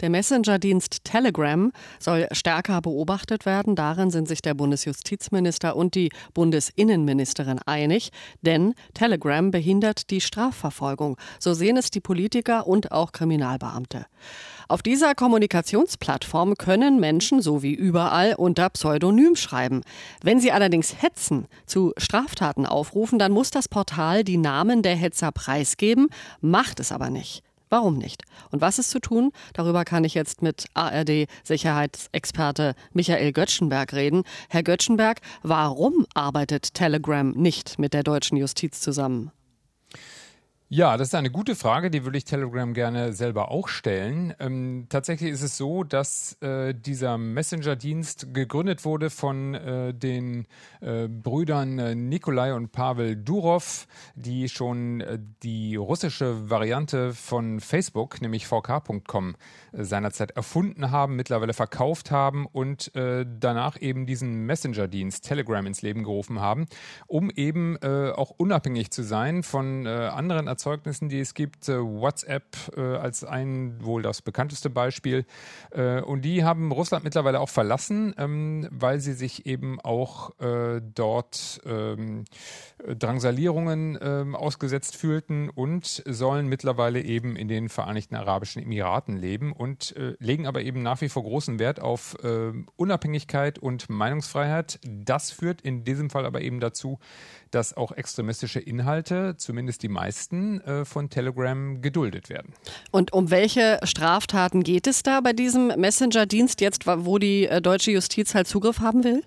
Der Messenger-Dienst Telegram soll stärker beobachtet werden. Darin sind sich der Bundesjustizminister und die Bundesinnenministerin einig, denn Telegram behindert die Strafverfolgung. So sehen es die Politiker und auch Kriminalbeamte. Auf dieser Kommunikationsplattform können Menschen so wie überall unter Pseudonym schreiben. Wenn sie allerdings hetzen, zu Straftaten aufrufen, dann muss das Portal die Namen der Hetzer preisgeben, macht es aber nicht. Warum nicht? Und was ist zu tun? Darüber kann ich jetzt mit ARD-Sicherheitsexperte Michael Göttschenberg reden. Herr Göttschenberg, warum arbeitet Telegram nicht mit der deutschen Justiz zusammen? Ja, das ist eine gute Frage, die würde ich Telegram gerne selber auch stellen. Ähm, tatsächlich ist es so, dass äh, dieser Messenger-Dienst gegründet wurde von äh, den äh, Brüdern äh, Nikolai und Pavel Durov, die schon äh, die russische Variante von Facebook, nämlich vk.com, äh, seinerzeit erfunden haben, mittlerweile verkauft haben und danach eben diesen Messenger-Dienst Telegram ins Leben gerufen haben, um eben auch unabhängig zu sein von anderen Erzeugnissen, die es gibt. Äh, WhatsApp äh, als ein wohl das bekannteste Beispiel. Äh, und die haben Russland mittlerweile auch verlassen, ähm, weil sie sich eben auch dort ähm, Drangsalierungen ähm, ausgesetzt fühlten und sollen mittlerweile eben in den Vereinigten Arabischen Emiraten leben und legen aber eben nach wie vor großen Wert auf Unabhängigkeit und Meinungsfreiheit. Das führt in diesem Fall aber eben dazu, dass auch extremistische Inhalte, zumindest die meisten, äh, von Telegram geduldet werden. Und um welche Straftaten geht es da bei diesem Messenger-Dienst jetzt, wo die äh, deutsche Justiz halt Zugriff haben will?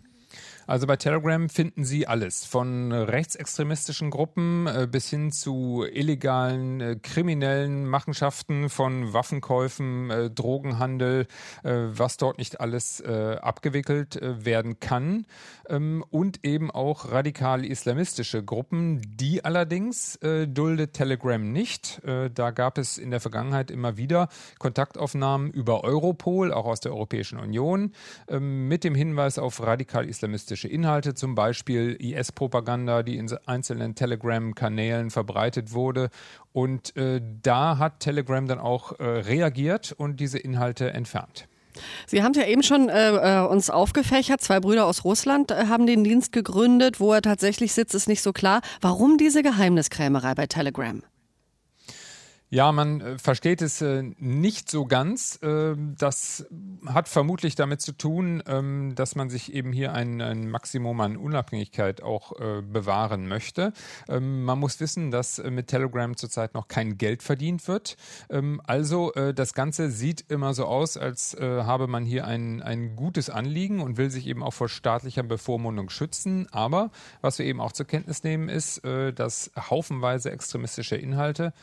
Also bei Telegram finden Sie alles, von rechtsextremistischen Gruppen äh, bis hin zu illegalen äh, kriminellen Machenschaften von Waffenkäufen, äh, Drogenhandel, was dort nicht alles abgewickelt werden kann ähm, und eben auch radikal islamistische Gruppen. Die allerdings duldet Telegram nicht. Da gab es in der Vergangenheit immer wieder Kontaktaufnahmen über Europol, auch aus der Europäischen Union, ähm, mit dem Hinweis auf radikal islamistische politische Inhalte, zum Beispiel IS-Propaganda, die in einzelnen Telegram-Kanälen verbreitet wurde. Und äh, da hat Telegram dann auch äh, reagiert und diese Inhalte entfernt. Sie haben es ja eben schon äh, äh, uns aufgefächert. Zwei Brüder aus Russland äh, haben den Dienst gegründet. Wo er tatsächlich sitzt, ist nicht so klar. Warum diese Geheimniskrämerei bei Telegram? Ja, man äh, versteht es äh, nicht so ganz. Äh, das hat vermutlich damit zu tun, ähm, dass man sich eben hier ein, ein Maximum an Unabhängigkeit auch äh, bewahren möchte. Ähm, man muss wissen, dass mit Telegram zurzeit noch kein Geld verdient wird. Ähm, also das Ganze sieht immer so aus, als habe man hier ein, ein gutes Anliegen und will sich eben auch vor staatlicher Bevormundung schützen. Aber was wir eben auch zur Kenntnis nehmen, ist, dass haufenweise extremistische Inhalte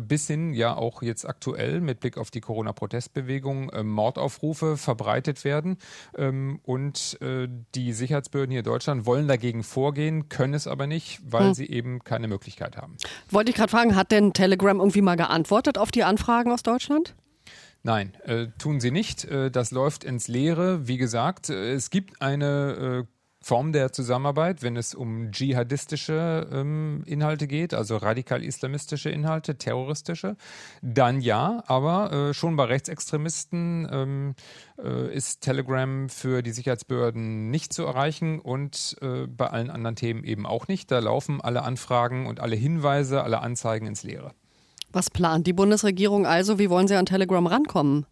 bis hin, ja auch jetzt aktuell mit Blick auf die Corona-Protestbewegung, äh, Mordaufrufe verbreitet werden. Ähm, und äh, die Sicherheitsbehörden hier in Deutschland wollen dagegen vorgehen, können es aber nicht, weil hm. sie eben keine Möglichkeit haben. Wollte ich gerade fragen, hat denn Telegram irgendwie mal geantwortet auf die Anfragen aus Deutschland? Nein, äh, tun sie nicht. Äh, das läuft ins Leere. Wie gesagt, äh, es gibt eine äh, Form der Zusammenarbeit, wenn es um dschihadistische ähm, Inhalte geht, also radikal-islamistische Inhalte, terroristische, dann ja, aber äh, schon bei Rechtsextremisten ähm, äh, ist Telegram für die Sicherheitsbehörden nicht zu erreichen und äh, bei allen anderen Themen eben auch nicht. Da laufen alle Anfragen und alle Hinweise, alle Anzeigen ins Leere. Was plant die Bundesregierung also? Wie wollen Sie an Telegram rankommen?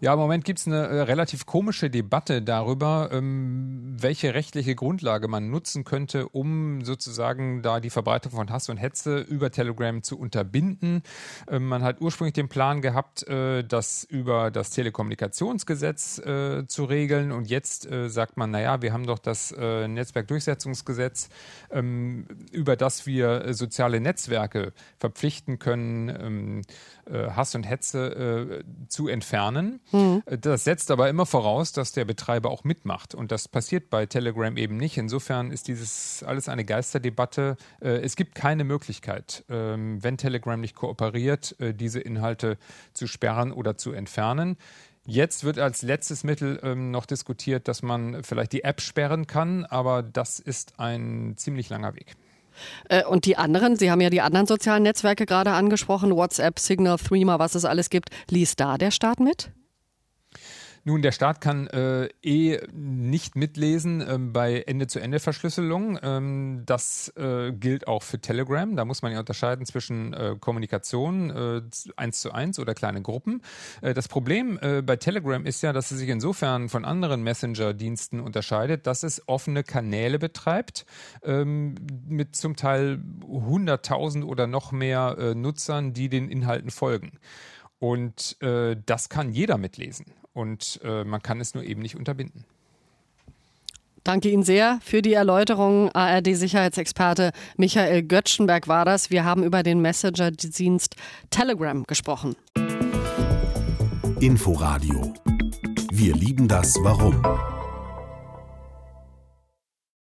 Ja, im Moment gibt es eine äh, relativ komische Debatte darüber, ähm, welche rechtliche Grundlage man nutzen könnte, um sozusagen da die Verbreitung von Hass und Hetze über Telegram zu unterbinden. Ähm, man hat ursprünglich den Plan gehabt, äh, das über das Telekommunikationsgesetz äh, zu regeln und jetzt äh, sagt man, naja, wir haben doch das äh, Netzwerkdurchsetzungsgesetz, ähm, über das wir äh, soziale Netzwerke verpflichten können, ähm, Hass und Hetze zu entfernen. Mhm. Das setzt aber immer voraus, dass der Betreiber auch mitmacht. Und das passiert bei Telegram eben nicht. Insofern ist dieses alles eine Geisterdebatte. Äh, es gibt keine Möglichkeit, ähm, wenn Telegram nicht kooperiert, äh, diese Inhalte zu sperren oder zu entfernen. Jetzt wird als letztes Mittel ähm, noch diskutiert, dass man vielleicht die App sperren kann, aber das ist ein ziemlich langer Weg. Äh, und die anderen, Sie haben ja die anderen sozialen Netzwerke gerade angesprochen, WhatsApp, Signal, Threema, was es alles gibt. Liest da der Staat mit? Nun, der Staat kann äh, eh nicht mitlesen ähm, bei Ende-zu-Ende-Verschlüsselung. Ähm, das äh, gilt auch für Telegram. Da muss man ja unterscheiden zwischen äh, Kommunikation äh, eins zu eins oder kleine Gruppen. Äh, das Problem äh, bei Telegram ist ja, dass es sich insofern von anderen Messenger-Diensten unterscheidet, dass es offene Kanäle betreibt ähm, mit zum Teil 100.000 oder noch mehr äh, Nutzern, die den Inhalten folgen. Und äh, das kann jeder mitlesen und äh, man kann es nur eben nicht unterbinden. Danke Ihnen sehr für die Erläuterung. ARD-Sicherheitsexperte Michael Göttschenberg war das. Wir haben über den Messenger-Dienst Telegram gesprochen. Inforadio. Wir lieben das Warum.